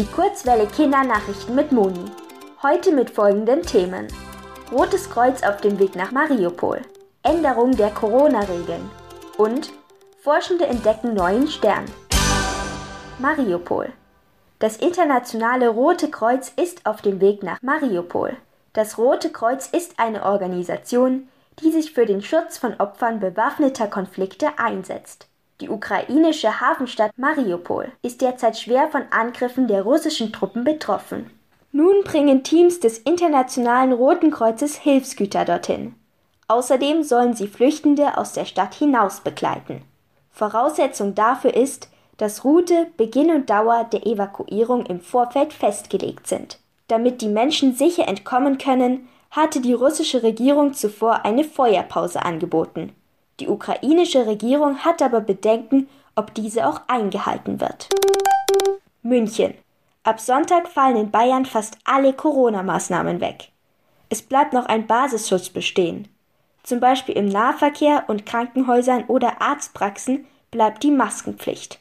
Die Kurzwelle Kindernachrichten mit Moni. Heute mit folgenden Themen. Rotes Kreuz auf dem Weg nach Mariupol. Änderung der Corona-Regeln. Und Forschende entdecken neuen Stern. Mariupol. Das internationale Rote Kreuz ist auf dem Weg nach Mariupol. Das Rote Kreuz ist eine Organisation, die sich für den Schutz von Opfern bewaffneter Konflikte einsetzt. Die ukrainische Hafenstadt Mariupol ist derzeit schwer von Angriffen der russischen Truppen betroffen. Nun bringen Teams des Internationalen Roten Kreuzes Hilfsgüter dorthin. Außerdem sollen sie Flüchtende aus der Stadt hinaus begleiten. Voraussetzung dafür ist, dass Route, Beginn und Dauer der Evakuierung im Vorfeld festgelegt sind. Damit die Menschen sicher entkommen können, hatte die russische Regierung zuvor eine Feuerpause angeboten. Die ukrainische Regierung hat aber Bedenken, ob diese auch eingehalten wird. München. Ab Sonntag fallen in Bayern fast alle Corona-Maßnahmen weg. Es bleibt noch ein Basisschutz bestehen. Zum Beispiel im Nahverkehr und Krankenhäusern oder Arztpraxen bleibt die Maskenpflicht.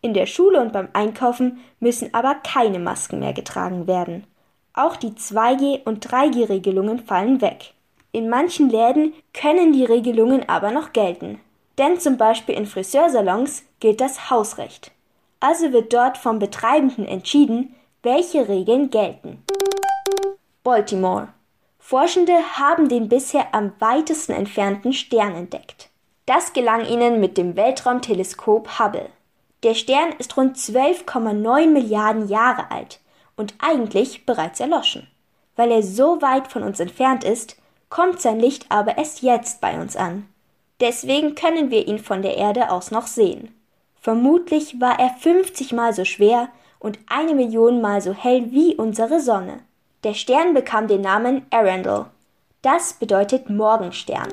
In der Schule und beim Einkaufen müssen aber keine Masken mehr getragen werden. Auch die 2G- und 3G-Regelungen fallen weg. In manchen Läden können die Regelungen aber noch gelten. Denn zum Beispiel in Friseursalons gilt das Hausrecht. Also wird dort vom Betreibenden entschieden, welche Regeln gelten. Baltimore. Forschende haben den bisher am weitesten entfernten Stern entdeckt. Das gelang ihnen mit dem Weltraumteleskop Hubble. Der Stern ist rund 12,9 Milliarden Jahre alt und eigentlich bereits erloschen. Weil er so weit von uns entfernt ist, kommt sein Licht aber erst jetzt bei uns an. Deswegen können wir ihn von der Erde aus noch sehen. Vermutlich war er 50 mal so schwer und eine Million mal so hell wie unsere Sonne. Der Stern bekam den Namen Arundel. Das bedeutet Morgenstern.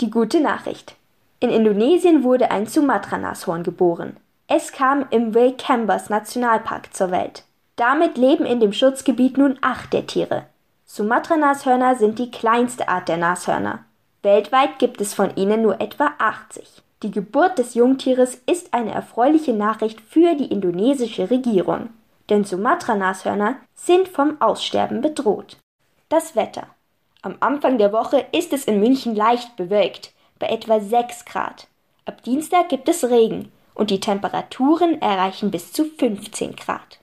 Die gute Nachricht. In Indonesien wurde ein Sumatra-Nashorn geboren. Es kam im Wakambas Nationalpark zur Welt. Damit leben in dem Schutzgebiet nun acht der Tiere. Sumatra-Nashörner sind die kleinste Art der Nashörner. Weltweit gibt es von ihnen nur etwa 80. Die Geburt des Jungtieres ist eine erfreuliche Nachricht für die indonesische Regierung, denn Sumatra-Nashörner sind vom Aussterben bedroht. Das Wetter. Am Anfang der Woche ist es in München leicht bewölkt, bei etwa 6 Grad. Ab Dienstag gibt es Regen, und die Temperaturen erreichen bis zu 15 Grad.